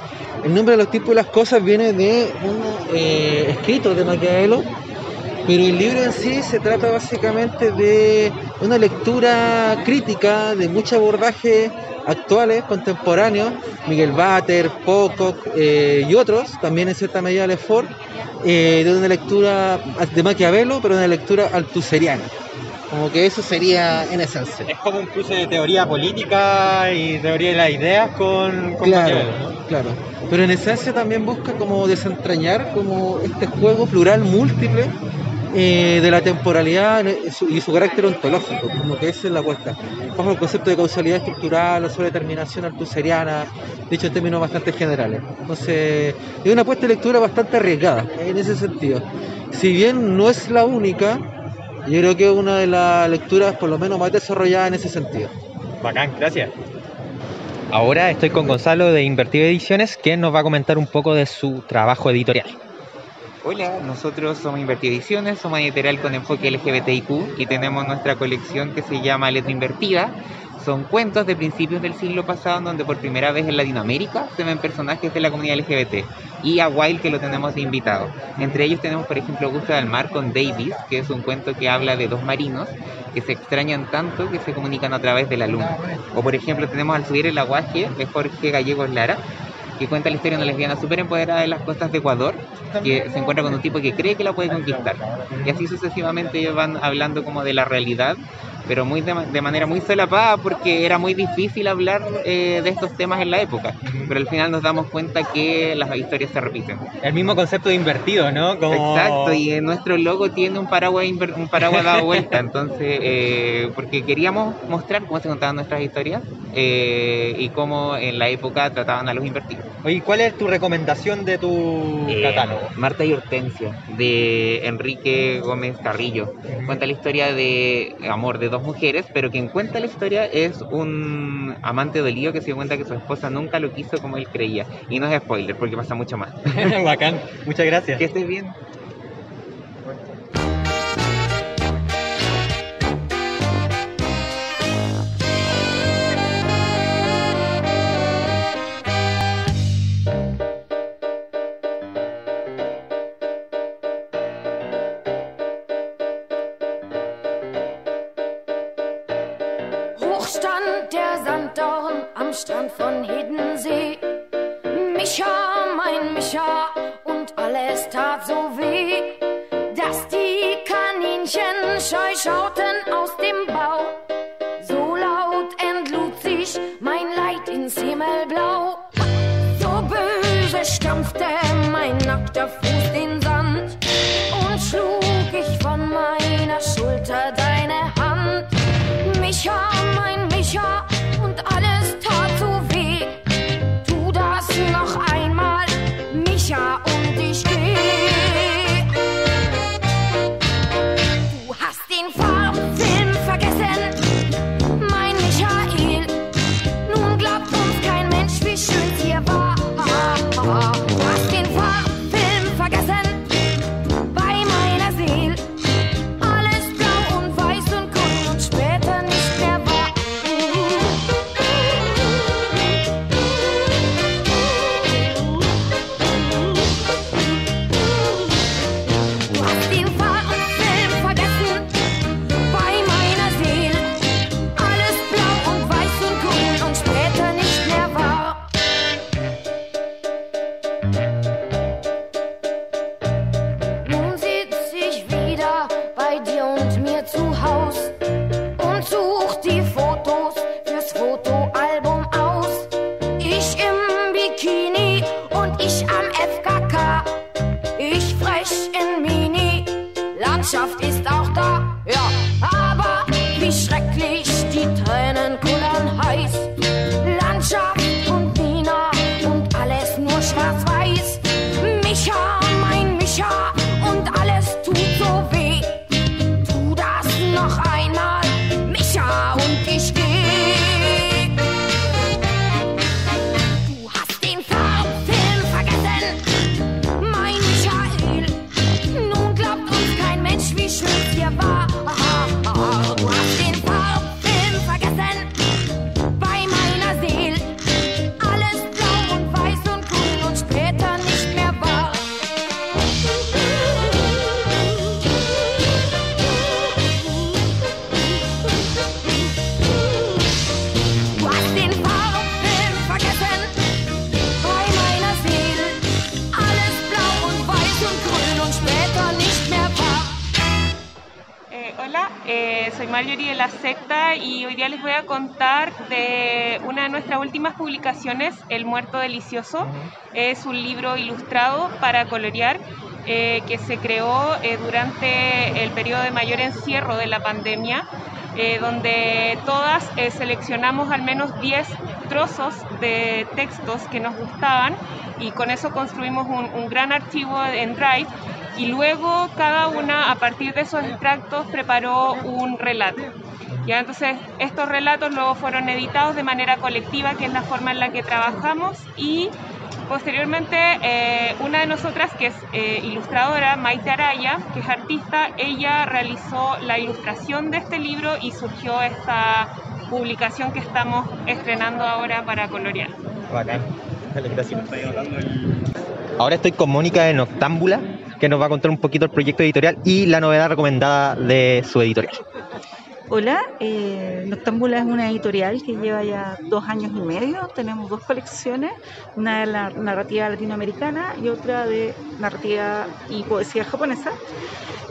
El nombre de los tipos y las cosas viene de un eh, escrito de Maquiavelo, pero el libro en sí se trata básicamente de una lectura crítica de muchos abordajes actuales, contemporáneos, Miguel Bater, Pocock eh, y otros, también en cierta medida Lefort, eh, de una lectura de Maquiavelo, pero una lectura altuseriana. Como que eso sería en esencia. Es como un cruce de teoría política y teoría de las ideas con, con Claro, Maquiavelo, ¿no? claro. Pero en esencia también busca como desentrañar como este juego plural múltiple eh, de la temporalidad y su, carácter ontológico, como que esa es la apuesta. Bajo el concepto de causalidad estructural o sobredeterminación altuseriana, dicho en términos bastante generales. Entonces, es una apuesta de lectura bastante arriesgada en ese sentido. Si bien no es la única, yo creo que es una de las lecturas por lo menos más desarrolladas en ese sentido. Bacán, gracias. Ahora estoy con Gonzalo de Invertido Ediciones, quien nos va a comentar un poco de su trabajo editorial. Hola, nosotros somos Invertido Ediciones, somos editorial con enfoque LGBTIQ y tenemos nuestra colección que se llama Letra Invertida. Son cuentos de principios del siglo pasado en donde por primera vez en Latinoamérica se ven personajes de la comunidad LGBT y a Wild que lo tenemos de invitado. Entre ellos tenemos por ejemplo Gusto del Mar con Davis, que es un cuento que habla de dos marinos que se extrañan tanto que se comunican a través de la luna. O por ejemplo tenemos Al subir el aguaje de Jorge Gallegos Lara, que cuenta la historia de una lesbiana súper empoderada de las costas de Ecuador, que se encuentra con un tipo que cree que la puede conquistar. Y así sucesivamente ellos van hablando como de la realidad pero muy de, de manera muy solapada porque era muy difícil hablar eh, de estos temas en la época. Pero al final nos damos cuenta que las historias se repiten. El mismo concepto de invertido, ¿no? Como- Exacto, y en nuestro logo tiene un paraguas, un paraguas dado vuelta, entonces, eh, porque queríamos mostrar cómo se contaban nuestras historias eh, y cómo en la época trataban a los invertidos. Oye, ¿cuál es tu recomendación de tu Eh, catálogo? Marta y Hortensia, de Enrique Gómez Carrillo. Cuenta la historia de amor de dos mujeres, pero quien cuenta la historia es un amante dolido que se dio cuenta que su esposa nunca lo quiso como él creía. Y no es spoiler, porque pasa mucho más. Bacán, muchas gracias. Que estés bien. Strand von Hiddensee. Micha, mein Micha, und alles tat so weh, dass die Kaninchen scheu schauten publicaciones, El Muerto Delicioso. Es un libro ilustrado para colorear eh, que se creó eh, durante el periodo de mayor encierro de la pandemia, eh, donde todas seleccionamos al menos 10 trozos de textos que nos gustaban y con eso construimos un, un gran archivo en Drive y luego cada una a partir de esos extractos preparó un relato. Ya entonces estos relatos luego fueron editados de manera colectiva, que es la forma en la que trabajamos y posteriormente eh, una de nosotras que es eh, ilustradora, Maite Araya, que es artista, ella realizó la ilustración de este libro y surgió esta publicación que estamos estrenando ahora para colorear. Bacán. Gracias. Ahora estoy con Mónica de Noctámbula, que nos va a contar un poquito el proyecto editorial y la novedad recomendada de su editorial. Hola, eh, Noctámbula es una editorial que lleva ya dos años y medio. Tenemos dos colecciones, una de la narrativa latinoamericana y otra de narrativa y poesía japonesa.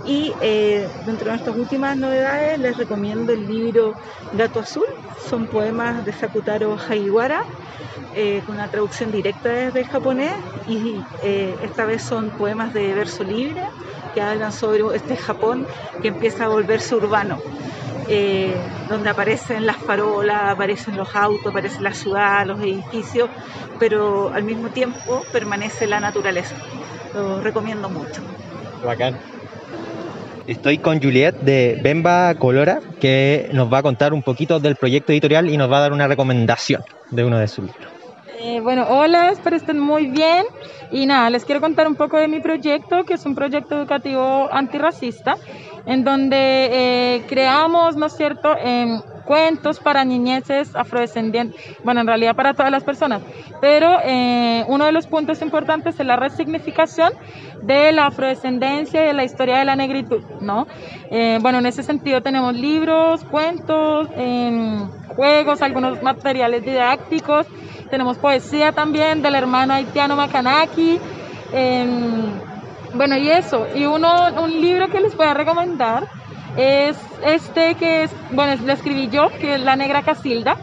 Y eh, dentro de nuestras últimas novedades les recomiendo el libro Gato Azul. Son poemas de Sakutaro Hagiwara eh, con una traducción directa desde el japonés y eh, esta vez son poemas de verso libre que hablan sobre este Japón que empieza a volverse urbano. eh, donde aparecen las farolas, aparecen los autos, aparece la ciudad, los edificios, pero al mismo tiempo permanece la naturaleza. Lo recomiendo mucho. Bacán. Estoy con Juliet de Bemba Colora, que nos va a contar un poquito del proyecto editorial y nos va a dar una recomendación de uno de sus libros. Eh, bueno, hola, espero estén muy bien. Y nada, les quiero contar un poco de mi proyecto, que es un proyecto educativo antirracista, en donde eh, creamos, ¿no es cierto?, em, cuentos para niñeces afrodescendientes, bueno, en realidad para todas las personas, pero eh, uno de los puntos importantes es la resignificación de la afrodescendencia y de la historia de la negritud, ¿no? Bueno, en ese sentido tenemos libros, cuentos, em, juegos, algunos materiales didácticos, tenemos poesía también del hermano haitiano Macanaki, em, bueno, y eso, y uno, un libro que les voy a recomendar es este que es, bueno, lo escribí yo, que es La Negra Casilda.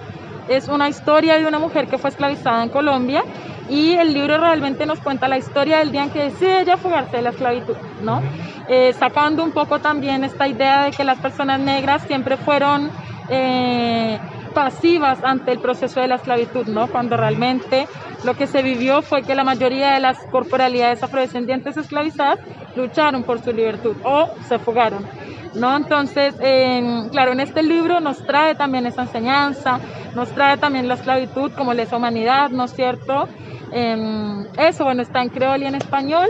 Es una historia de una mujer que fue esclavizada en Colombia y el libro realmente nos cuenta la historia del día en que decide ella fugarse de la esclavitud, ¿no? Eh, sacando un poco también esta idea de que las personas negras siempre fueron eh, pasivas ante el proceso de la esclavitud, ¿no? Cuando realmente lo que se vivió fue que la mayoría de las corporalidades afrodescendientes esclavizadas lucharon por su libertad o se fugaron. ¿no? Entonces, claro, en este libro nos trae también esa enseñanza, nos trae también la esclavitud como lesa humanidad, ¿no es cierto? Eh, eso, bueno, está en creol y en español,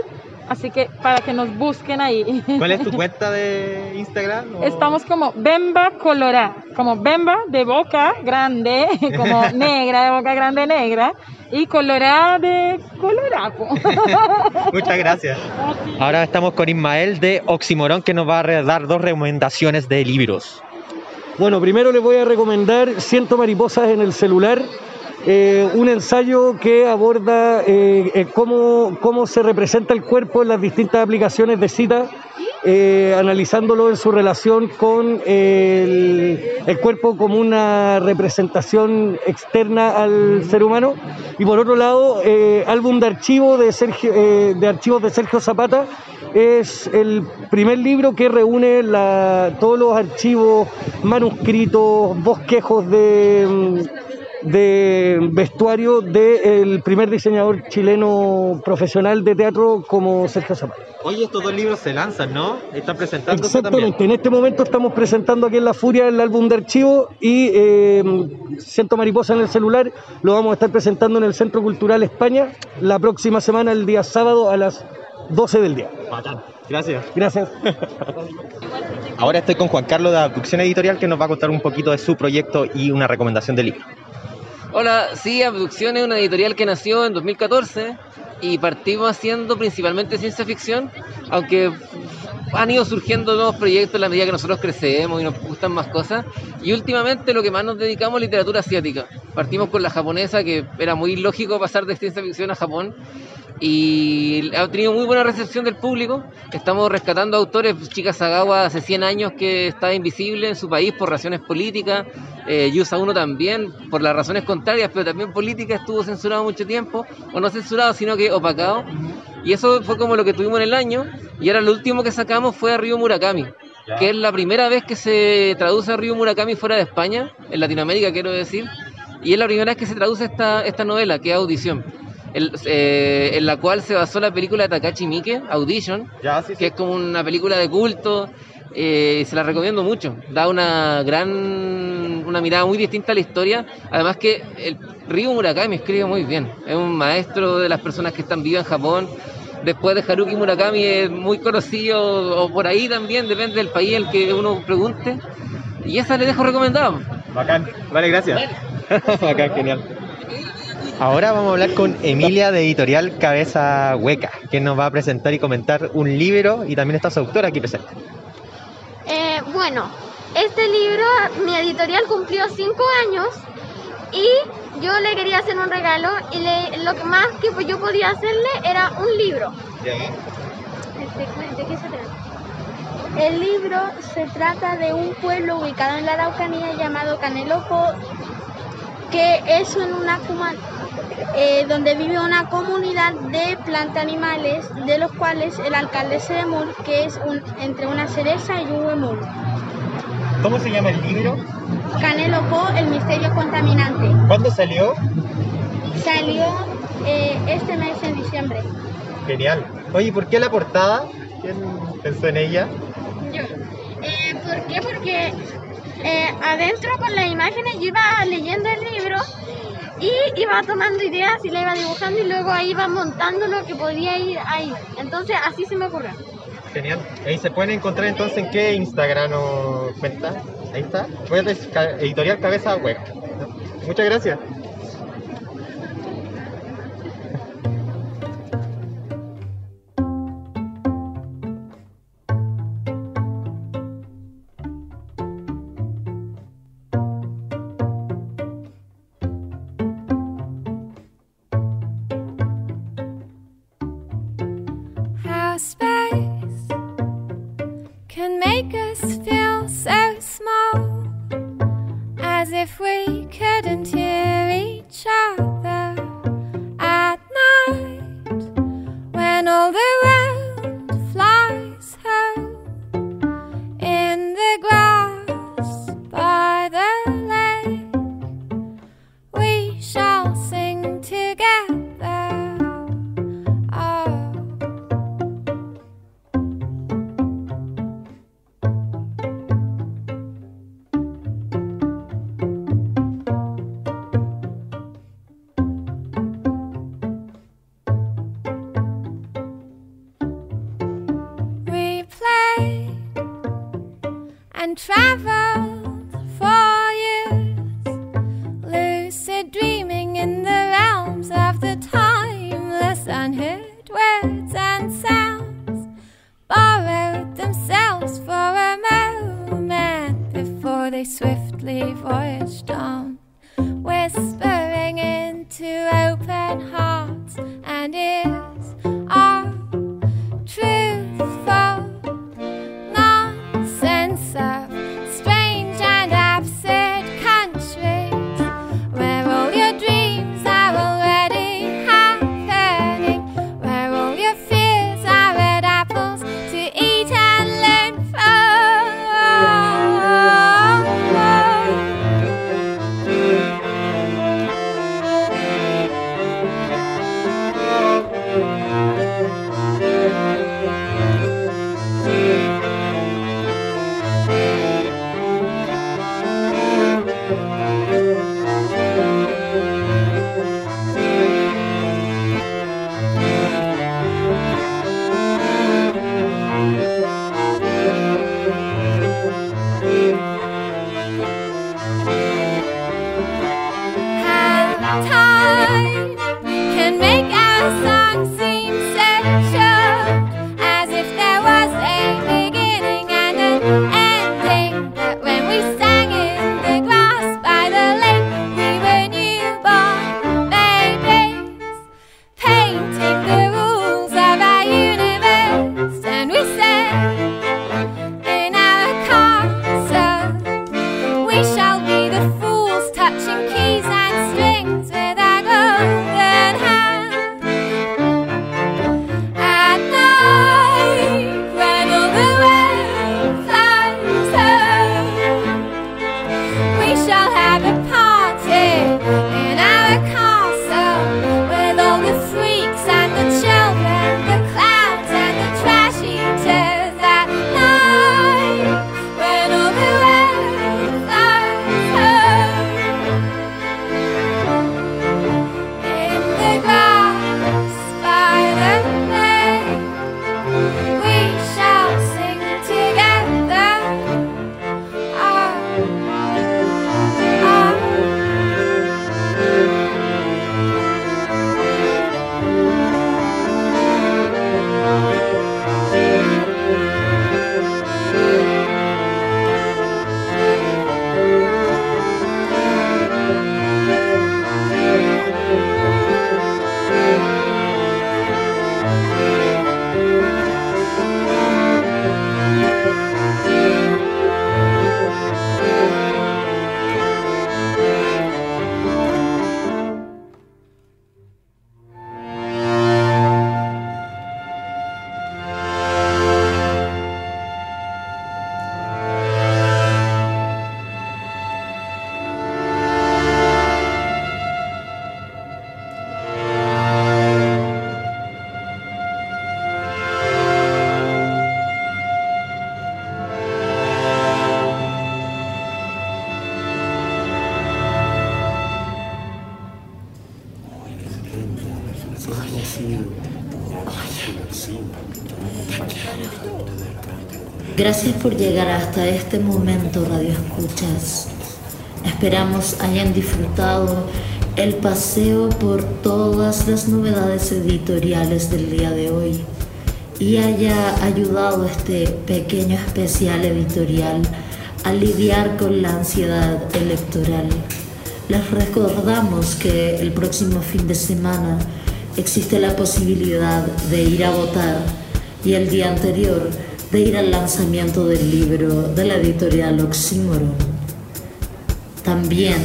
así que para que nos busquen ahí. ¿Cuál es tu cuenta de Instagram? o- Estamos como Bemba Colorá, como Bemba de boca grande, como negra de boca grande negra, y Colorá de Colorapo. Muchas gracias. Ahora estamos con Ismael de Oximorón, que nos va a dar dos recomendaciones de libros. Bueno, primero les voy a recomendar Ciento mariposas en el celular, eh, un ensayo que aborda eh, eh, cómo, cómo se representa el cuerpo en las distintas aplicaciones de cita, analizándolo en su relación con el, el cuerpo como una representación externa al ser humano. Y por otro lado, álbum de archivo de, Sergio, de archivos de Sergio Zapata, es el primer libro que reúne todos los archivos, manuscritos, bosquejos de, mm, de vestuario del primer diseñador chileno profesional de teatro como Sergio Zapata. Oye, estos dos libros se lanzan, ¿no? Están presentándose también. Exactamente, en este momento estamos presentando aquí en La Furia el álbum de archivo y eh, Siento Mariposa en el celular lo vamos a estar presentando en el Centro Cultural España la próxima semana, el día sábado a las 12 del día. Gracias. Gracias. Ahora estoy con Juan Carlos de Abducción Editorial, que nos va a contar un poquito de su proyecto y una recomendación de libro. Hola, sí, Abducción es una editorial que nació en 2014 y partimos haciendo principalmente ciencia ficción, aunque han ido surgiendo nuevos proyectos en la medida que nosotros crecemos y nos gustan más cosas. Y últimamente lo que más nos dedicamos es literatura asiática. Partimos con la japonesa, que era muy lógico pasar de ciencia ficción a Japón. Y ha tenido muy buena recepción del público. Estamos rescatando autores. Chica Sagawa hace 100 años que estaba invisible en su país por razones políticas. Eh, Yusa 1 también, por las razones contrarias, pero también políticas, estuvo censurado mucho tiempo. O no censurado, sino que opacado. Y eso fue como lo que tuvimos en el año. Y ahora lo último que sacamos fue a Ryo Murakami. Que es la primera vez que se traduce a Ryo Murakami fuera de España, en Latinoamérica quiero decir. Y es la primera vez que se traduce esta, esta novela, que es Audición. El- eh, en la cual se basó la película de Takashi Miike, Audition, que es como una película de culto. eh, se la recomiendo mucho. Da una gran, una mirada muy distinta a la historia. Además que el Ryu Murakami escribe muy bien. Es un maestro de las personas que están vivas en Japón. Después de Haruki Murakami es muy conocido, o por ahí también, depende del país el que uno pregunte. Y esa le dejo recomendado. Bacán. Vale, gracias. Bacán, genial. Ahora vamos a hablar con Emilia de Editorial Cabeza Hueca, que nos va a presentar y comentar un libro y también está su autora aquí presente. Eh, bueno, este libro, mi editorial cumplió cinco años y yo le quería hacer un regalo y le- lo que más que yo podía hacerle era un libro. Este, ¿De qué se trata? El libro se trata de un pueblo ubicado en la Araucanía llamado Caneloco, que es en una eh, donde vive una comunidad de planta animales, de los cuales el alcalde es Sedemul, que es un, entre una cereza y un huemul. ¿Cómo se llama el libro? Caneloco, el misterio contaminante. ¿Cuándo salió? Salió eh, este mes en diciembre. Genial. Oye, ¿por qué la portada? ¿Quién pensó en ella? Yo. Eh, ¿Por qué? Porque eh, adentro con las imágenes yo iba leyendo el libro y iba tomando ideas y la iba dibujando y luego ahí iba montando lo que podía ir ahí. Entonces así se me ocurrió. Genial. Ahí se pueden encontrar entonces en qué Instagram o cuenta. Ahí está. Puedes ca- editorial cabeza web. Muchas gracias. painting. Gracias por llegar hasta este momento, Radio Escuchas. Esperamos hayan disfrutado el paseo por todas las novedades editoriales del día de hoy y haya ayudado este pequeño especial editorial a lidiar con la ansiedad electoral. Les recordamos que el próximo fin de semana existe la posibilidad de ir a votar y el día anterior de ir al lanzamiento del libro de la editorial Oxymoron. También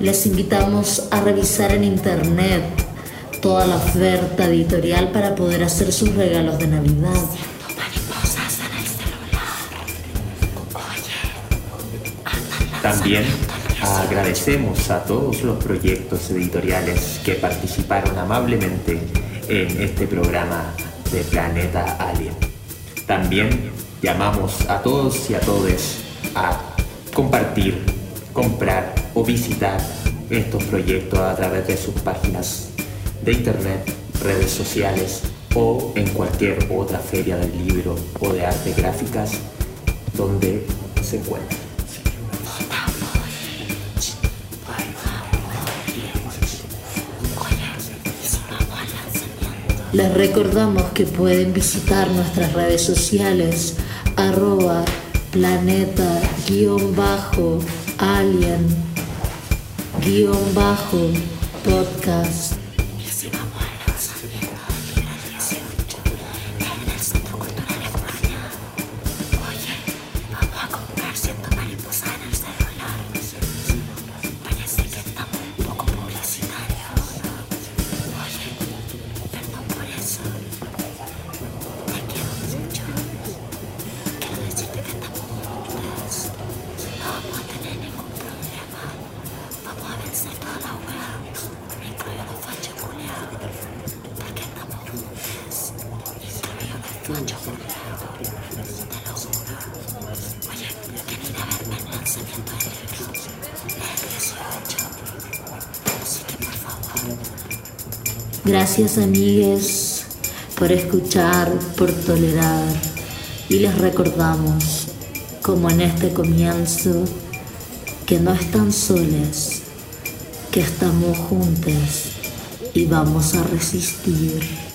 les invitamos a revisar en internet toda la oferta editorial para poder hacer sus regalos de Navidad. También agradecemos a todos los proyectos editoriales que participaron amablemente en este programa de Planeta Alien. También llamamos a todos y a todes a compartir, comprar o visitar estos proyectos a través de sus páginas de internet, redes sociales o en cualquier otra feria del libro o de artes gráficas donde se encuentren. Les recordamos que pueden visitar nuestras redes sociales arroba planeta guion bajo alien guion bajo podcast. Gracias amigues por escuchar, por tolerar y les recordamos, como en este comienzo, que no están soles, que estamos juntos y vamos a resistir.